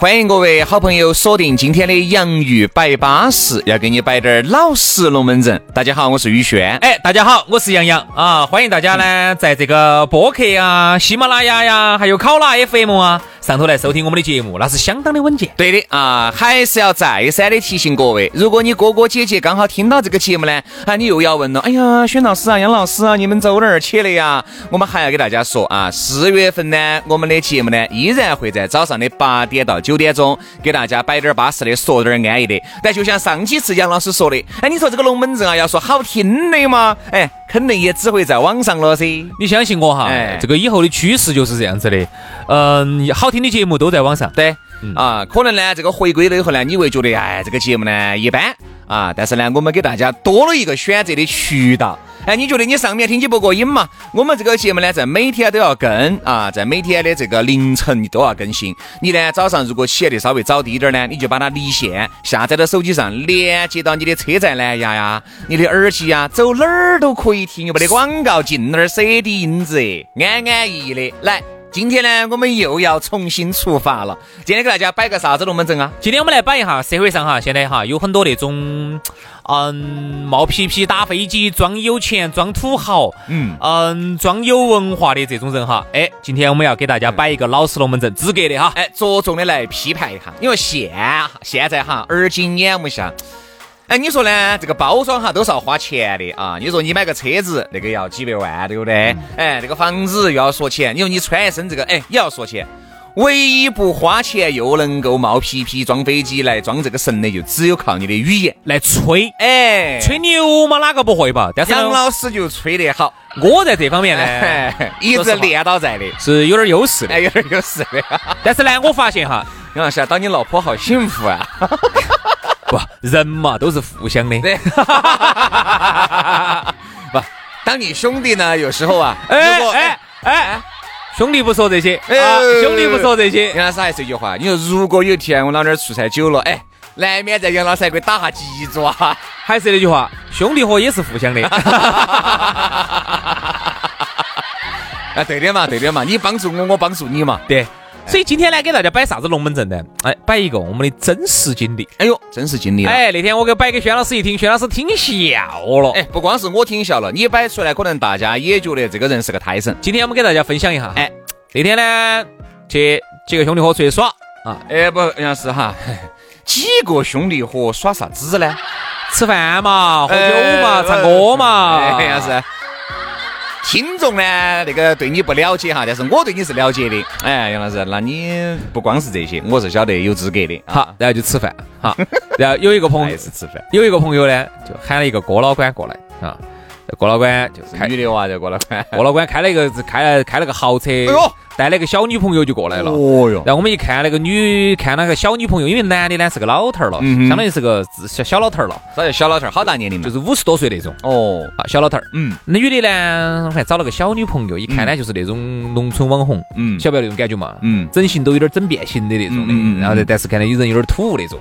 欢迎各位好朋友锁定今天的洋芋摆巴士，要给你摆点老实龙门阵。大家好，我是宇轩。哎，大家好，我是杨洋啊！欢迎大家呢，在这个播客啊、喜马拉雅呀，还有考拉 FM 啊。上头来收听我们的节目，那是相当的稳健。对的啊，还是要再三的提醒各位，如果你哥哥姐姐刚好听到这个节目呢，啊，你又要问了，哎呀，轩老师啊，杨老师啊，你们走哪儿去了呀？我们还要给大家说啊，四月份呢，我们的节目呢，依然会在早上的八点到九点钟给大家摆点巴适的，说点安逸的。但就像上几次杨老师说的，哎，你说这个龙门阵啊，要说好听的嘛，哎，肯定也只会在网上了噻。你相信我哈，哎，这个以后的趋势就是这样子的，嗯，好。听的节目都在网上，对，啊，可能呢，这个回归了以后呢，你会觉得，哎，这个节目呢一般。啊，但是呢，我们给大家多了一个选择的渠道，哎，你觉得你上面听起不过瘾嘛？我们这个节目呢，在每天都要更啊，在每天的这个凌晨你都要更新。你呢，早上如果起来的稍微早滴点呢，你就把它离线下载到手机上，连接到你的车载蓝牙呀、你的耳机呀，走哪儿都可以听，又没得广告，进哪儿 CD 音质，安安逸逸的来。今天呢，我们又要重新出发了。今天给大家摆个啥子龙门阵啊？今天我们来摆一下社会上哈，现在哈有很多那种，嗯，冒皮皮打飞机、装有钱、装土豪，嗯嗯，装有文化的这种人哈。哎，今天我们要给大家摆一个老实龙门阵，资格的哈。哎，着重的来批判一下，因为现现在哈，耳今眼目下。哎，你说呢？这个包装哈都是要花钱的啊！你说你买个车子，那个要几百万，对不对？哎，这个房子又要说钱。你说你穿一身这个，哎，也要说钱。唯一不花钱又能够冒皮皮装飞机来装这个神的，就只有靠你的语言来吹。哎，吹牛嘛，哪个不会吧？但是杨老师就吹得好。我在这方面呢，一直练到在的，是有点优势的，有点优势的。但是呢，我发现哈，杨老师当你老婆好幸福啊。不，人嘛都是互相的。不，当你兄弟呢，有时候啊，哎哎哎，兄弟不说这些，兄弟不说这些。杨老师还是一句话，你说如果有一天我老点出差久了，哎，难免在杨老师还给打下鸡爪。还是那句话，兄弟伙也是互相的。啊，对的嘛，对的嘛，你帮助我，我帮助你嘛，对。所以今天呢，给大家摆啥子龙门阵呢？哎，摆一个我们的真实经历。哎呦，真实经历。哎，那天我给摆给轩老师一听，轩老师听笑了。哎，不光是我听笑了，你摆出来，可能大家也觉得这个人是个胎神。今天我们给大家分享一下。哎，那天呢，去几个兄弟伙出去耍啊。哎，不，杨老师哈，几个兄弟伙耍啥子呢？吃饭嘛，喝酒嘛，唱歌嘛。杨老师。听众呢，那个对你不了解哈，但是我对你是了解的。哎，杨老师，那你不光是这些，我是晓得有资格的。好，然后就吃饭，好，然后有一个朋友 是吃饭，有一个朋友呢，就喊了一个郭老倌过来啊。郭老倌就是女的哇，这郭老倌，郭老倌开了一个开了开了个豪车。哎呦！带了个小女朋友就过来了，哦哟！然后我们一看那个女，看那个小女朋友，因为男的呢是个老头儿了，相当于是个小小老头儿了。啥叫小老头儿？好大年龄就是五十多岁那种。哦，啊，小老头儿。嗯，那女的呢，还找了个小女朋友，一看呢就是那种农村网红。嗯，晓不晓得那种感觉嘛？嗯，整形都有点整变形的那种的。然后但是看到有人有点土那种。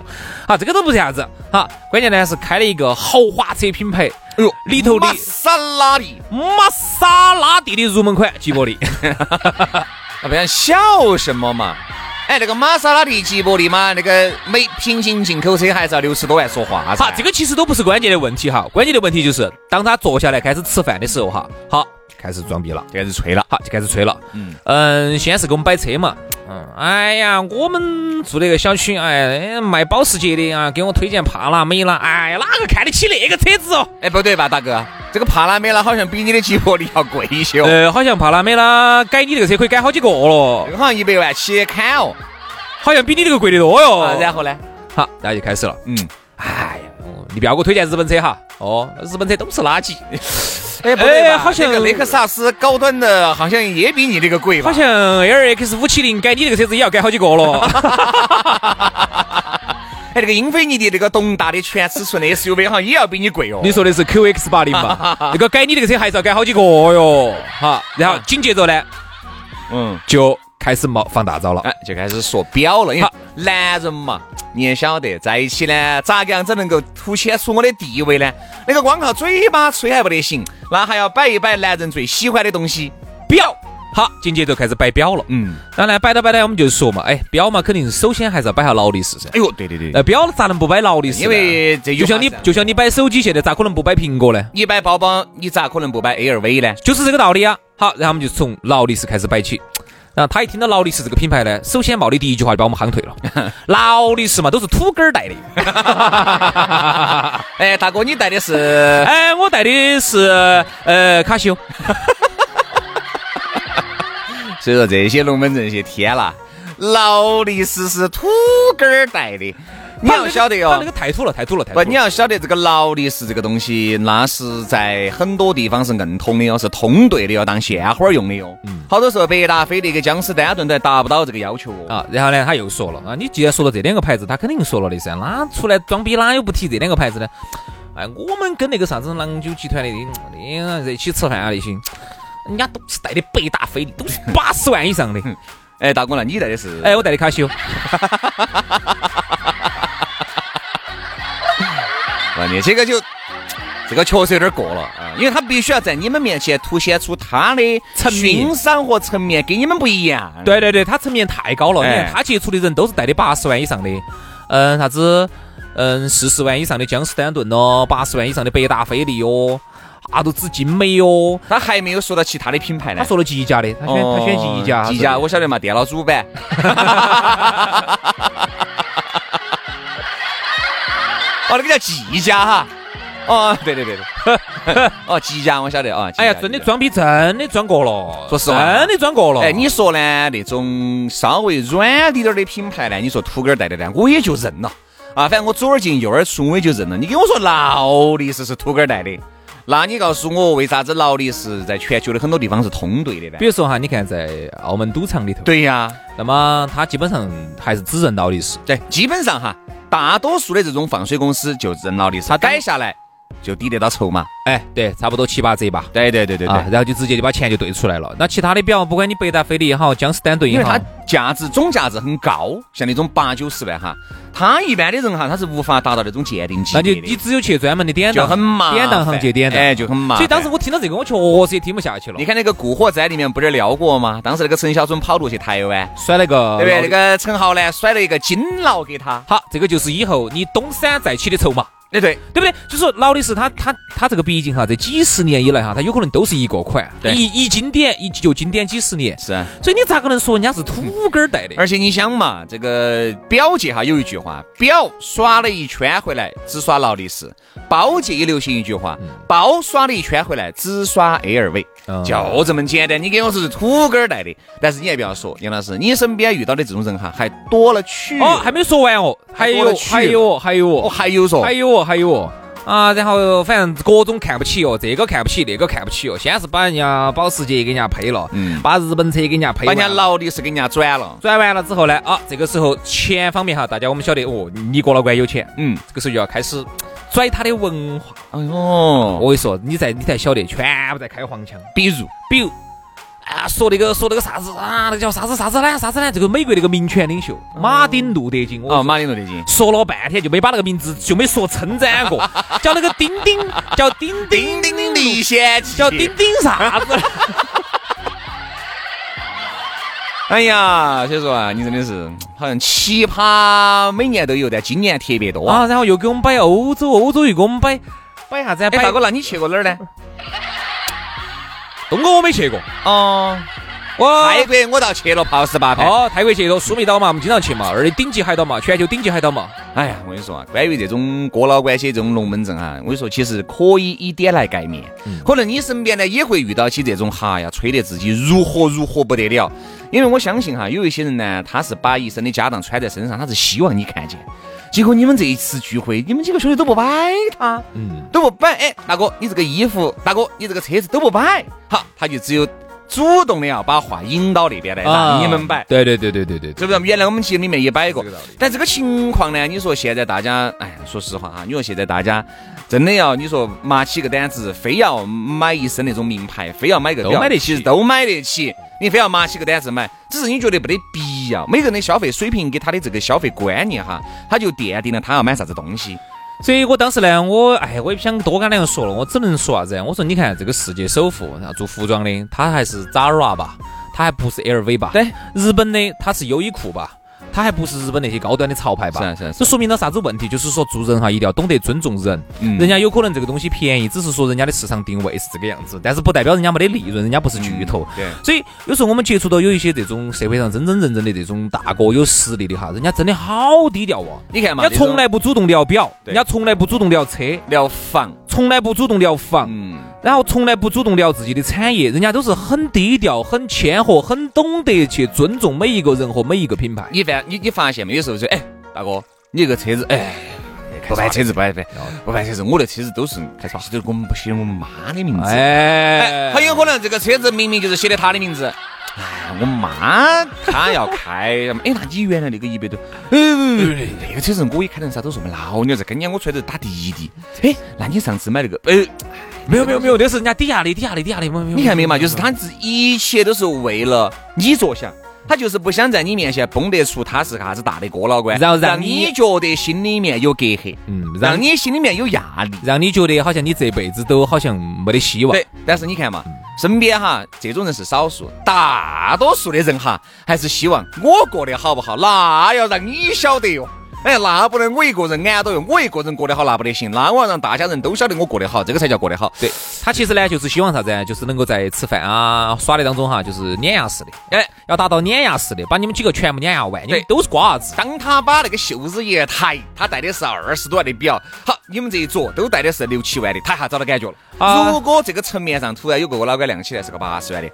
啊，这个都不是啥子。好，关键呢是开了一个豪华车品牌。哎呦，里头的玛莎拉蒂，玛莎拉蒂的入门款吉博力。那不然笑什么嘛？哎，那个玛莎拉蒂、吉博力嘛，那个每平行进口车还是要六十多万说话。好，这个其实都不是关键的问题哈，关键的问题就是当他坐下来开始吃饭的时候哈，好。开始装逼了，就开始吹了，好，就开始吹了。嗯嗯，先是给我们摆车嘛。嗯，哎呀，我们住那个小区，哎，卖保时捷的啊，给我推荐帕拉梅拉。哎呀，哪个看得起那个车子哦？哎，不对吧，大哥，这个帕拉梅拉好像比你的吉博力要贵一些哦。呃，好像帕拉梅拉改你这个车可以改好几个了。这个好像一百万起砍哦，好像比你这个贵得多哟。然后呢？好，然后就开始了。嗯。你不要给我推荐日本车哈。哦，日本车都是垃圾。哎，不对好像雷克萨斯高端的，好像也比你这个贵吧？好像 L X 五七零改你这个车子也要改好几个了。哎，那个英菲尼迪那个东大的全尺寸的 SUV 好像也要比你贵哦。你说的是 QX 八零吧？那个改你这个车还是要改好几个哟。好，然后紧接着呢，嗯，就。开始冒放大招了，哎，就开始说表了。好，男人嘛，你也晓得，在一起呢，咋个样子能够凸显出我的地位呢？那个光靠嘴巴吹还不得行，那还要摆一摆男人最喜欢的东西——表。好，紧接着开始摆表了。嗯，当然摆到摆到，我们就说嘛，哎，表嘛，肯定是首先还是要摆下劳力士噻。哎呦，对对对，那表咋能不摆劳力士？因为这就像你就像你摆手机，现在咋可能不摆苹果呢？你摆包包，你咋可能不摆 LV 呢？就是这个道理啊。好，然后我们就从劳力士开始摆起。然后他一听到劳力士这个品牌呢，首先冒的第一句话就把我们夯退了。劳力士嘛，都是土根儿带的。哎，大哥，你带的是？哎，我带的是呃卡西欧。所以说这些龙门阵些天啦，劳力士是土根儿带的。你要晓得哦，那个太土了，太土了，太土。不，你要晓得这个劳力士这个东西，那是在很多地方是硬通的哦，是通兑的，要当鲜花用的哟。嗯，好多时候百达翡丽跟江诗丹顿都还达不到这个要求哦。啊，然后呢，他又说了啊，你既然说了这两个牌子，他肯定说了的噻，哪出来装逼哪有不提这两个牌子呢？哎，我们跟那个啥子郎酒集团的，的在一起吃饭啊那些，人家都是带的百达翡丽，都是八十万以上的。哎，大哥呢你带的是？哎，我带的卡西欧。你这个就，这个确实有点过了啊，因为他必须要在你们面前凸显出他的欣赏和层面跟你们不一样。对对对，他层面太高了。你看他接触的人都是带的八十万以上的，嗯，啥子，嗯，四十万以上的江诗丹顿咯，八十万以上的百达翡丽哟，啊，都紫金美哟。他还没有说到其他的品牌呢。他说了吉家的，他选他选吉家。吉家我晓得嘛，电脑主板。哦，那个叫季家哈，哦，对对对对，哦，季家我晓得啊。哎呀，真的装逼，真的装过了，说实话，真的装过了。哎，你说呢？那种稍微软滴点的品牌呢？你说土根儿带的呢？我也就认了啊。反正我左耳进右耳出，我也就认了。你跟我说劳力士是土根儿带的，那你告诉我，为啥子劳力士在全球的很多地方是通兑的呢？比如说哈，你看在澳门赌场里头，对呀，那么他基本上还是只认劳力士，对，基本上哈。大多数的这种放水公司就认劳力，他改下来就抵得到筹码。哎，对，差不多七八折吧。对对对对对，然后就直接就把钱就兑出来了。那其他的表，不管你百达翡丽也好，江诗丹顿也好，因为它价值总价值很高，像那种八九十万哈。他一般的人哈，他是无法达到那种鉴定级别的。那就你只有去专门的典当，就很麻典当行去典当，哎，就很麻所以当时我听到这个，我确实也听不下去了。你看那个《古惑仔》里面不是聊过吗？当时那个陈小春跑路去台湾，甩了个对不对？那个陈浩呢，甩了一个金劳给他。好，这个就是以后你东山再起的筹码。哎，对，对不对？就说劳力士，它它它这个毕竟哈，这几十年以来哈，它有可能都是一个款，一一经典一就经典几十年。是啊，所以你咋可能说人家是土根儿带的？而且你想嘛，这个表界哈有一句话，表耍了一圈回来只耍劳力士；包界也流行一句话，包耍了一圈回来只耍 LV。就这么简单，你给我说是土根儿带的，但是你还不要说，杨老师，你身边遇到的这种人哈，还多了去。哦，还没说完哦，还有还有还有。哦，还有说，还有哦，还有哦，啊，然后反正各种看不起哦，这个看不起，那个看不起哦，先是把人家保时捷给人家赔了，嗯，把日本车给人家赔了，把人家劳力士给人家转了，转完了之后呢，啊，这个时候钱方面哈，大家我们晓得哦，你过了关有钱，嗯，这个时候就要开始。拽他的文化，哎呦，我跟你说，你在你才晓得，全部在开黄腔。比如，比如，啊，说那个说那个啥子啊，那叫啥子啥子呢？啥子呢？这个美国那个民权领袖马丁路德金，哦，马丁路德金，说了半天就没把那个名字就没说称赞过，叫那个丁丁，叫丁丁丁丁历险记，叫丁丁啥子？哎呀，所以说啊，你真的是好像奇葩，每年都有，但今年特别多啊。然后又给我们摆欧洲，欧洲又给我们摆摆啥子？哎，大哥，那你去过哪儿呢？东哥我没去过哦。泰国我倒去了，泡十八盘。哦，泰国去了，苏梅岛嘛，我们经常去嘛，那里顶级海岛嘛，全球顶级海岛嘛。哎呀，我跟你说啊，关于这种哥老关系、这种龙门阵啊，我跟你说，其实可以以点来盖面。可能你身边呢也会遇到起这种哈呀，吹得自己如何如何不得了。因为我相信哈，有一些人呢，他是把一身的家当穿在身上，他是希望你看见。结果你们这一次聚会，你们几个兄弟都不摆他，嗯，都不摆。哎，大哥，你这个衣服，大哥，你这个车子都不摆，好，他就只有。主动的要把话引到那边来，让你们摆。对对对对对对，是不是？原来我们节里面也摆过。但这个情况呢，你说现在大家，哎，说实话哈，你说现在大家真的要，你说麻起个胆子，非要买一身那种名牌，非要买个都买得起，都买得起。你非要麻起个胆子买，只是你觉得没得必要。每个人的消费水平，给他的这个消费观念哈，他就奠定了他要买啥子东西。所以我当时呢，我哎，我也不想多跟两个说了，我只能说啥子？我说你看这个世界首富，然后做服装的，他还是 Zara 吧，他还不是 LV 吧？对，日本的他是优衣库吧？他还不是日本那些高端的潮牌吧？是是是。这说明了啥子问题？就是说做人哈，一定要懂得尊重人。嗯。人家有可能这个东西便宜，只是说人家的市场定位是这个样子，但是不代表人家没得利润，人家不是巨头。对。所以有时候我们接触到有一些这种社会上真真正正的这种大哥有实力的哈，人家真的好低调哦。你看嘛，人家从来不主动聊表，人家从来不主动聊车、聊房，从来不主动聊房。嗯。然后从来不主动聊自己的产业，人家都是很低调、很谦和、很懂得去尊重每一个人和每一个品牌。你发你你发现没有？时候说，哎，大哥，你这个车子，哎，不办车子，不办不办，不办车子，我的车子都是开啥？都是我们不写我们妈的名字。哎，很有可能这个车子明明就是写的他的名字。哎，我妈她要开，哎，那你原来那个一百多，嗯，那个车子我也开成啥？都是我们老娘在跟前我出来都打滴滴。哎，那你上次买那个，哎。没有没有没有，那是人家抵押的抵押的抵押的，你看没有嘛？就是他是一切都是为了你着想，他就是不想在你面前崩得出他是个啥子大的哥老倌，然后让你觉得心里面有隔阂，嗯，让你心里面有压力，让你觉得好像你这辈子都好像没得希望。对，但是你看嘛，身边哈这种人是少数，大多数的人哈还是希望我过得好不好，那要让你晓得哟。哎，那不能我一个人安到哟，我一个人过得好那不得行，那我要让大家人都晓得我过得好，这个才叫过得好。对他其实呢，就是希望啥子？就是能够在吃饭啊、耍的当中哈，就是碾压式的，哎，要达到碾压式的，把你们几个全部碾压完，你们都是瓜子。当他把那个袖子一抬，他戴的是二十多万的表，好，你们这一桌都戴的是六七万的，他一下找到感觉了。如果这个层面上突然有个老倌亮起来是个八十万的。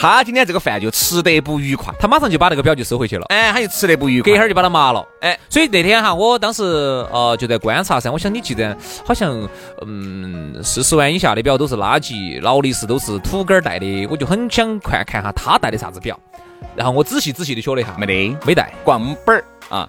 他今天这个饭就吃得不愉快，他马上就把那个表就收回去了。哎，他就吃得不愉快，隔一会儿就把它麻了。哎，所以那天哈，我当时呃就在观察噻。我想你记得好像嗯四十万以下的表都是垃圾，劳力士都是土根儿戴的，我就很想看看哈他戴的啥子表。然后我仔细仔细的学了一下，没得，没戴，光本儿啊。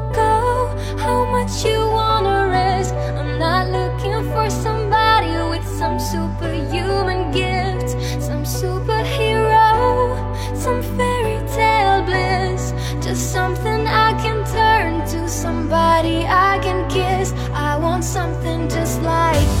how much you wanna risk? I'm not looking for somebody with some superhuman gifts, some superhero some fairy tale bliss Just something I can turn to Somebody I can kiss I want something just like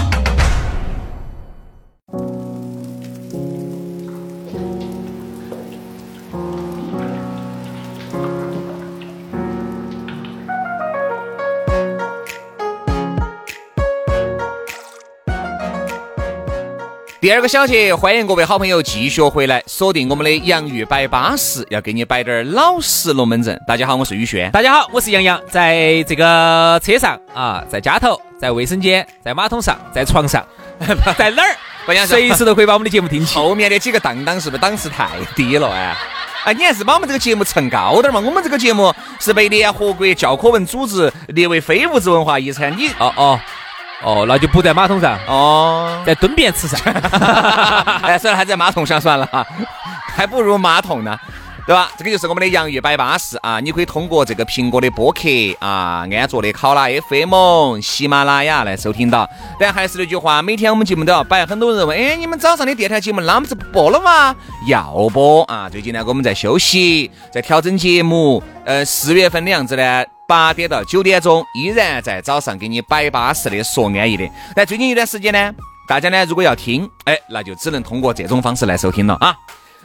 第二个小节，欢迎各位好朋友继续回来锁定我们的洋芋摆巴适，要给你摆点儿老实龙门阵。大家好，我是宇轩。大家好，我是杨洋。在这个车上啊，在家头，在卫生间，在马桶上，在床上，在哪儿？随时都可以把我们的节目听起。后面的几个当当是不是档次太低了哎？哎，你还是把我们这个节目蹭高点嘛。我们这个节目是被联合国教科文组织列为非物质文化遗产。你哦哦。哦，那就不在马桶上哦，在蹲便池上。哎，算了，还在马桶上算了哈，还不如马桶呢，对吧？这个就是我们的洋芋摆巴士啊，你可以通过这个苹果的播客啊，安卓的考拉 FM、喜马拉雅来收听到。但还是那句话，每天我们节目都要摆。很多人问，哎，你们早上的电台节目那么子不播了吗？要播啊！最近呢，我们在休息，在调整节目。呃，四月份的样子呢？八点到九点钟，依然在早上给你摆巴适的说安逸的。但最近一段时间呢，大家呢如果要听，哎，那就只能通过这种方式来收听了啊。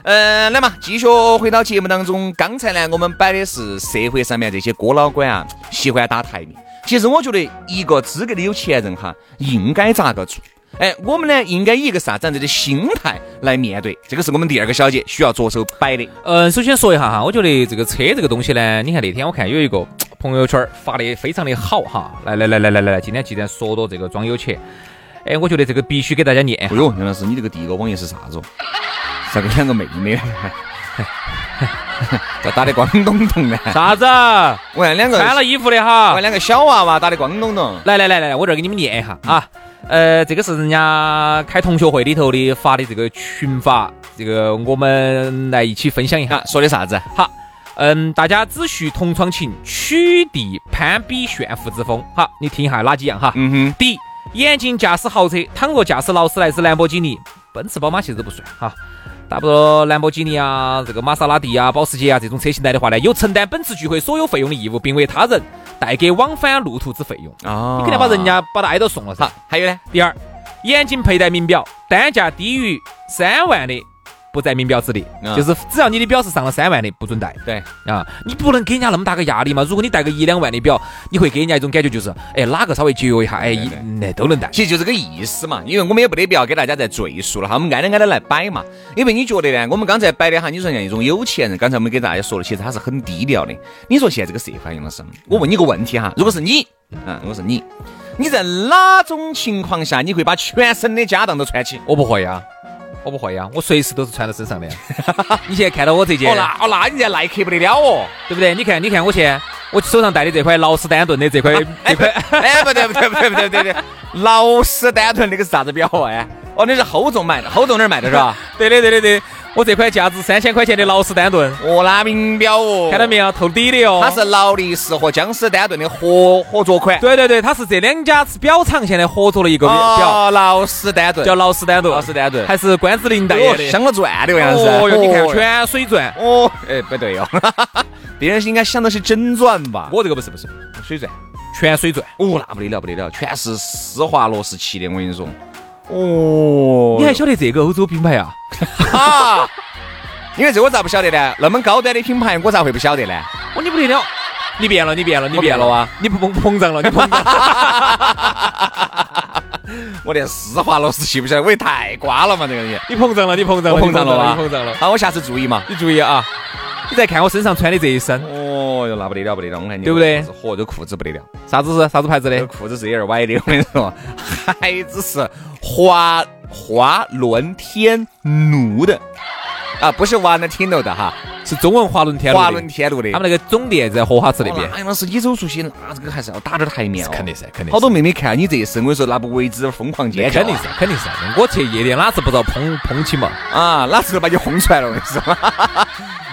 嗯，来嘛，继续回到节目当中。刚才呢，我们摆的是社会上面这些哥老倌啊，喜欢打台面。其实我觉得，一个资格的有钱人哈，应该咋个做？哎，我们呢应该以一个啥子样子的心态来面对？这个是我们第二个小节需要着手摆的。嗯，首先说一下哈，我觉得这个车这个东西呢，你看那天我看有一个朋友圈发的非常的好哈。来来来来来来，今天既然说到这个装有钱，哎，我觉得这个必须给大家念。哎呦，杨老师，你这个第一个网页是啥子？啥个两个妹妹？这打的光咚咚的。啥子？我看两个穿了衣服的哈。我看两个小娃娃打的光咚咚。来来来来来，我这儿给你们念一下啊。呃，这个是人家开同学会里头的发的这个群发，这个我们来一起分享一下，说的啥子？好，嗯，大家只需同窗情，取缔攀比炫富之风。好，你听一下哪几样哈？嗯哼。第一，严禁驾驶豪车，倘若驾驶劳斯莱斯、兰博基尼、奔驰、宝马其实都不算哈。大不多兰博基尼啊，这个玛莎拉蒂啊、保时捷啊这种车型来的话呢，有承担本次聚会所有费用的义务，并为他人带给往返路途之费用啊。你肯定把人家把他挨到送了噻。还有呢，第二，严禁佩戴名表，单价低于三万的不在名表之列，就是只要你的表是上了三万的，不准戴。对啊，你不能给人家那么大个压力嘛。如果你戴个一两万的表，你会给人家一种感觉，就是哎，哪个稍微节约一下，哎，那都能戴。其实就这个意思嘛，因为我们也不得必要给大家再赘述了哈，我们挨着挨着来摆嘛。因为你觉得呢，我们刚才摆的哈，你说像一种有钱人，刚才我们给大家说了，其实他是很低调的。你说现在这个社会，杨老师，我问你个问题哈，如果是你，嗯，如果是你，你在哪种情况下你会把全身的家当都穿起？我不会呀。我不会呀，我随时都是穿在身上的。你现在看到我这件，哦那哦那你这耐克不得了哦，对不对？你看，你看我现我手上戴的这块劳斯丹顿的这块这块，哎不对不对不对不对不对，劳斯丹顿那个是啥子表哎？哦，那是厚重买的，厚重那儿买的是吧？对的对的对。我这款价值三千块钱的劳斯丹顿，哦，那名表哦，看到没有，透底的哦。它是劳力士和江诗丹顿的合合作款。对对对，它是这两家表厂现在合作了一个表，劳斯丹顿，叫劳斯丹顿，劳斯丹顿，还是关之琳代言的，镶了钻的样子。哦哟，你看全水钻。哦，哎，不对哦，别人是应该镶的是真钻吧？我这个不是不是水钻，全水钻。哦，那不得了不得了，全是施华洛世奇的，我跟你说。哦，你还晓得这个欧洲品牌啊？哈！因为这我咋不晓得呢？那么高端的品牌，我咋会不晓得呢？哦，你不得了，你变了，你变了，你变了啊！你膨膨胀了，你膨胀。我连施华洛世奇不晓得，我也太瓜了嘛，这个人。你膨胀了，你膨胀了，膨胀了你膨胀了。好，我下次注意嘛，你注意啊！你再看我身上穿的这一身，那不得了，不得了，我看你对不对？嚯，这裤子不得了，啥子是啥子牌子的？裤子是有点歪的，我跟你说，牌子是华华伦天奴的。啊，不是华伦天奴的哈，是中文华伦天华伦天奴的。他们那个总店在荷花池那边。杨老师，你走出去，那这个还是要打点台面哦。肯定是，肯定。好多妹妹看你这一身，我跟你说，那不为之疯狂尖叫。肯定是，肯定是。我去夜店，哪次不遭碰碰起嘛？啊，哪次把你轰出来了？我跟你说。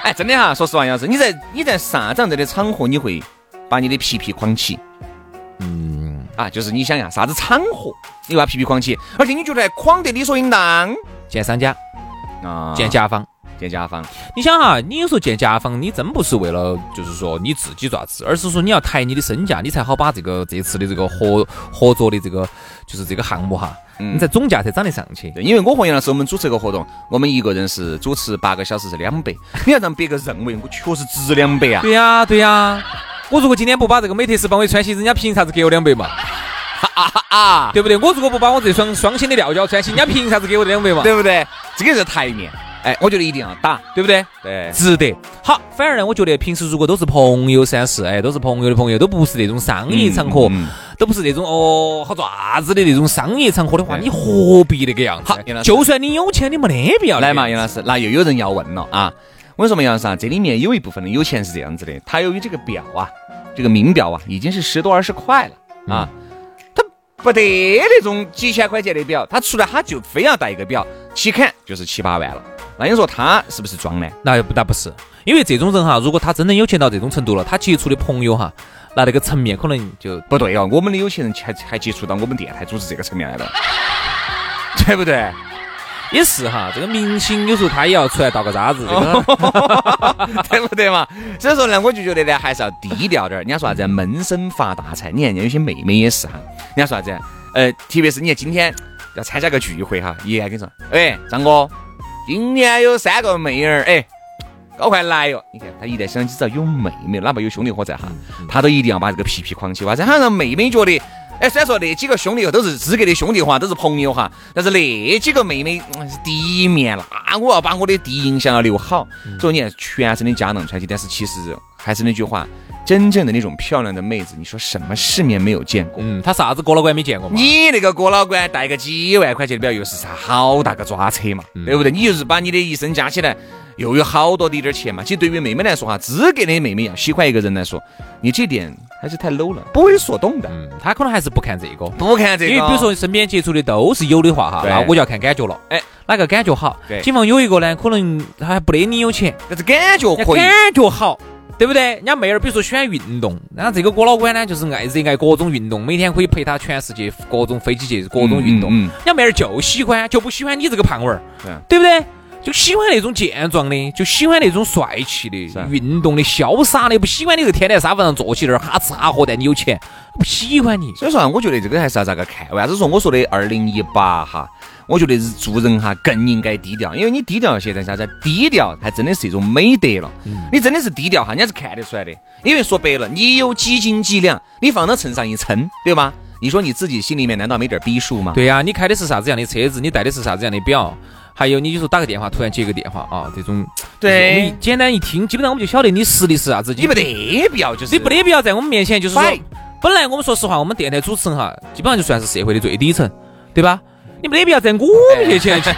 哎，真的哈，说实话，杨老师，你在你在啥子样子的场合，你会把你的皮皮框起？嗯，啊，就是你想呀，啥子场合，你把皮皮框起，而且你觉得框得理所应当？见商家，啊，见甲方。见甲方，你想哈，你有时候见甲方，你真不是为了就是说你自己爪子，而是说你要抬你的身价，你才好把这个这次的这个合合作的这个就是这个项目哈，你在总价才涨得上去。因为我和杨老师我们主持一个活动，我们一个人是主持八个小时是两百，你要让别个认为我确实值两百啊。对呀对呀，我如果今天不把这个美特斯邦威穿起，人家凭啥子给我两百嘛？啊啊，对不对？我如果不把我这双双星的料胶穿起，人家凭啥子给我两百嘛？对不对？这个是台面。哎，我觉得一定要打，对不对？对，值得。好，反而呢，我觉得平时如果都是朋友三四，哎，都是朋友的朋友，都不是那种商业场合，都不是那种哦好爪子的那种商业场合的话，你何必那个样子？好，就算你有钱，你没得必要。来嘛，杨老师，那又有人要问了啊！我跟你说嘛，杨老师啊，这里面有一部分的有钱是这样子的，他由于这个表啊，这个名表啊，已经是十多二十块了啊，他不得那种几千块钱的表，他出来他就非要带一个表，起砍就是七八万了。那你说他是不是装呢？那不那不是，因为这种人哈，如果他真的有钱到这种程度了，他接触的朋友哈，那那个层面可能就不对哦。我们的有钱人还还接触到我们电台组织这个层面来了，对不对？也是哈，这个明星有时候他也要出来倒个渣子，对不对嘛？所以说呢，我就觉得呢，还是要低调点儿。人家说啥子闷声发大财？你看人家有些妹妹也是哈，人家说啥子？呃，特别是你看今天要参加个聚会哈，爷爷跟你说，哎，张哥。今年有三个妹儿，哎，搞快来哟！你看他一旦想起只要有妹妹，哪怕有兄弟伙在哈，他都一定要把这个皮皮框起，哇，这好让妹妹觉得，哎，虽然说那几个兄弟都是资格的兄弟哈，都是朋友哈，但是那几个妹妹是第一面了啊！我要把我的第一印象要留好。所以你看，全身的家当穿起，但是其实还是那句话。真正的那种漂亮的妹子，你说什么世面没有见过？嗯，他啥子郭老倌没见过吗？你那个郭老倌带个几万块钱的表，又是啥好大个抓车嘛？对不对？你就是把你的一生加起来，又有好多的点钱嘛。其实对于妹妹来说哈，资格的妹妹要，喜欢一个人来说，你这点还是太 low 了，不会说动的。嗯，他可能还是不看这个，不看这个。因为比如说身边接触的都是有的话哈，那我就要看感觉了。哎，哪个感觉好？对，警方有一个呢，可能他还不得你有钱，但是感觉可以，感觉好。对不对？人家妹儿，比如说喜欢运动，然后这个郭老倌呢，就是爱热爱各种运动，每天可以陪他全世界各种飞机去各种运动。人家妹儿就喜欢，就不喜欢你这个胖娃儿，对不对？就喜欢那种健壮的，就喜欢那种帅气的、运动的、潇洒的，不喜欢你这天天沙发上坐起那儿哈吃哈喝，但你有钱，不喜欢你。所以说啊，我觉得这个还是要咋个看？为啥子说我说的二零一八哈？我觉得是做人哈更应该低调，因为你低调现在啥子？低调还真的是一种美德了。你真的是低调哈，人家是看得出来的。因为说白了，你有几斤几两，你放到秤上一称，对吧？你说你自己心里面难道没点逼数吗？对呀，你开的是啥子样的车子？你戴的是啥子样的表？还有，你就说打个电话，突然接个电话啊，这种对，简单一听，基本上我们就晓得你实力是啥子。你没得必要，就是你没得必要在我们面前就是说，本来我们说实话，我们电台主持人哈，基本上就算是社会的最底层，对吧？你没得必要在我面前去。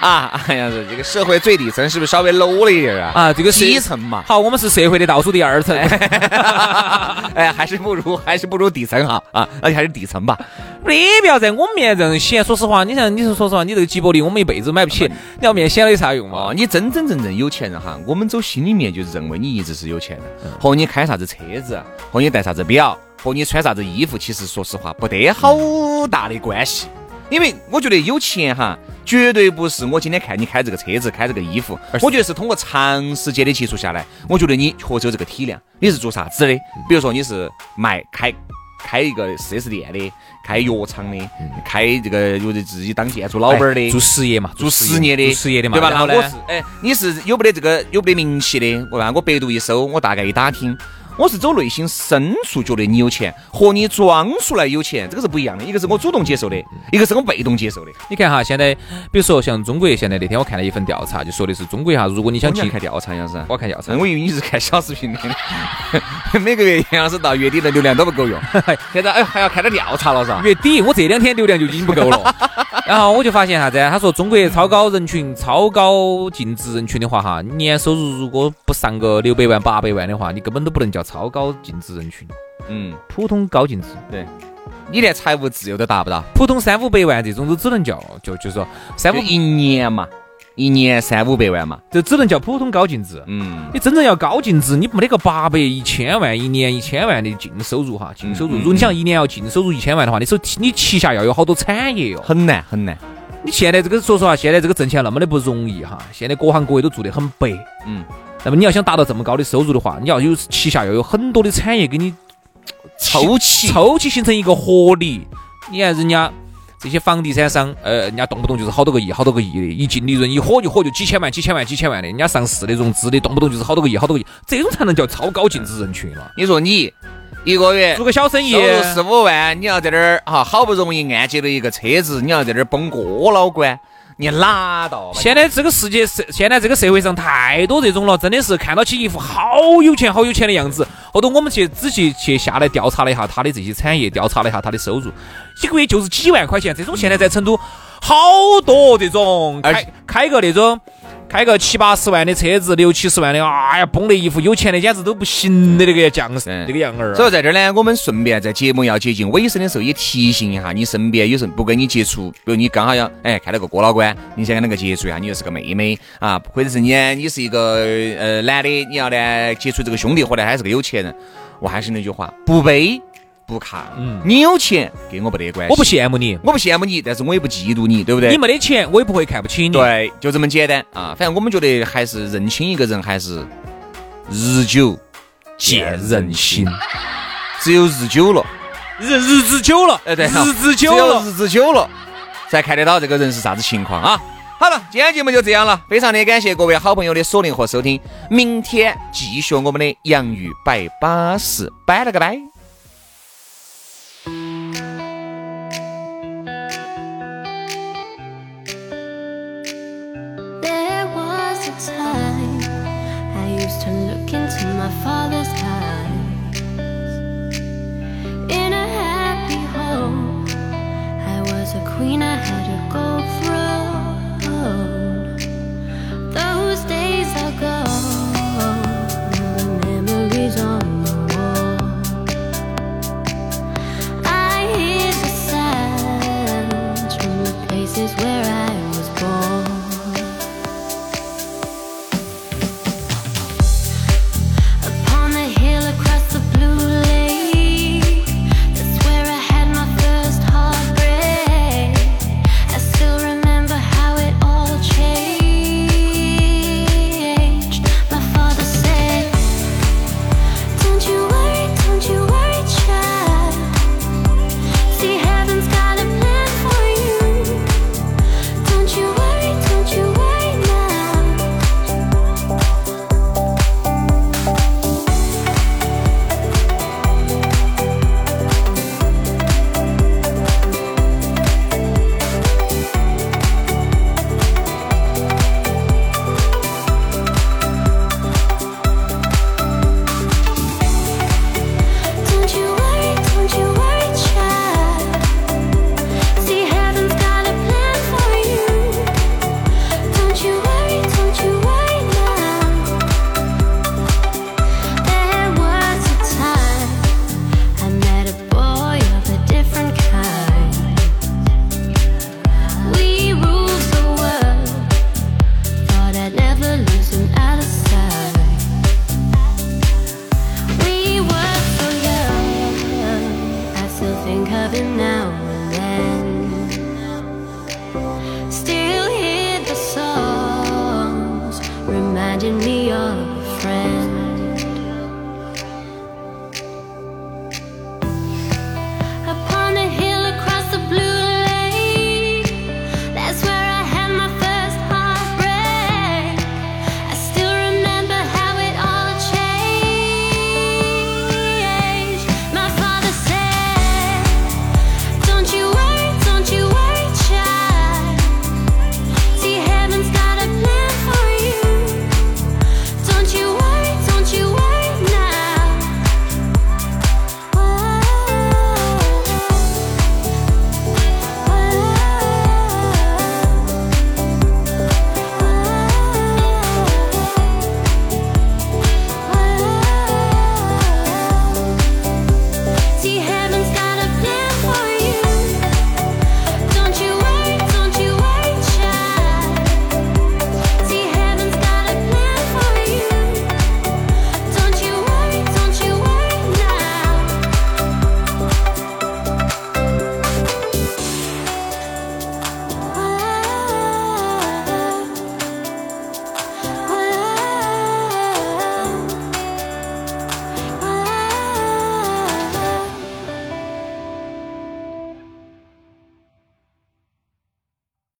啊，哎呀，这个社会最底层是不是稍微 low 了一点啊？啊，这个底层嘛。好，我们是社会的倒数第二层。哎，还是不如，还是不如底层哈啊，而且还是底层吧。没必要在我们面前显。说实话，你像你说，说实话，你这个吉博力我们一辈子买不起，你要面显了有啥用嘛？你真真正正有钱人哈，我们走心里面就认为你一直是有钱的。和你开啥子车子，和你戴啥子表，和你穿啥子衣服，其实说实话不得好大的关系。因为我觉得有钱哈，绝对不是我今天看你开这个车子、开这个衣服，我觉得是通过长时间的接触下来，我觉得你确实有这个体量。你是做啥子的？比如说你是卖开开一个四 S 店的，开药厂的，开这个有的自己当建筑老板的，做实业嘛，做实业的，实业的嘛，对吧？那我是哎，你是有没得这个有没得名气的？我看我百度一搜，我大概一打听。我是走内心深处觉得你有钱，和你装出来有钱，这个是不一样的。一个是我主动接受的，一个是我被动接受的。你看哈，现在比如说像中国，现在那天我看了一份调查，就说的是中国哈，如果你想去看调查，杨老师，我看调查，我以为你是看小视频的。每个月杨老师到月底的流量都不够用，现在哎还要看点调查了是吧？月底我这两天流量就已经不够了。然后我就发现啥子？他说中国超高人群、超高净值人群的话哈，年收入如果不上个六百万、八百万的话，你根本都不能叫。超高净值人群，嗯，普通高净值，对，你连财务自由都达不到，普通三五百万这种都只能叫，就就是说三五。一年嘛，一年三五百万嘛，这只能叫普通高净值，嗯，你真正要高净值，你没得个八百一千万一年一千万的净收入哈，净收入，如果你想一年要净收入一千万的话，你手你旗下要有好多产业哟，很难很难，你现在这个说实话，现在这个挣钱那么的不容易哈，现在各行各业都做得很白，嗯。那么你要想达到这么高的收入的话，你要有旗下要有很多的产业给你凑齐，凑齐形成一个合力。你看人家这些房地产商，呃，人家动不动就是好多个亿、好多个亿的，一净利润一火就火就几千万、几千万、几千万的。人家上市的融资的，动不动就是好多个亿、好多个亿，这种才能叫超高净值人群了。你说你一个月做个小生意，收入四五万，你要在这儿哈，好不容易按揭了一个车子，你要在这儿崩过老关。你拉倒！现在这个世界社，现在这个社会上太多这种了，真的是看到起一副好有钱、好有钱的样子。后头我们去仔细去下来调查了一下他的这些产业，调查了一下他的收入，一个月就是几万块钱。这种现在在成都好多这种开开个那种。开个七八十万的车子，六七十万的，哎呀，崩的一副有钱的简直都不行的那个样式，那个样儿。所以在这儿呢，我们顺便在节目要接近尾声的时候，也提醒一下你身边有时候不跟你接触，比如你刚好要哎看到个哥老倌，你想跟那个接触一下，你又是个妹妹啊，或者是你你是一个呃男的，你要呢接触这个兄弟伙呢，还是个有钱人，我还是那句话，不背。不看，嗯，你有钱跟我没得关系，我不羡慕你，我不羡慕你，但是我也不嫉妒你，对不对？你没得钱，我也不会看不起你，对，就这么简单啊。反正我们觉得还是认清一个人，还是日久见人心，只有日久了，日日子久了，哎对，日子久了，日子久了，才看得到这个人是啥子情况啊。好了，今天节目就这样了，非常的感谢各位好朋友的锁定和收听，明天继续我们的洋芋摆巴士，拜了个拜。my father's eyes. In a happy home, I was a queen, I had a gold throne. Those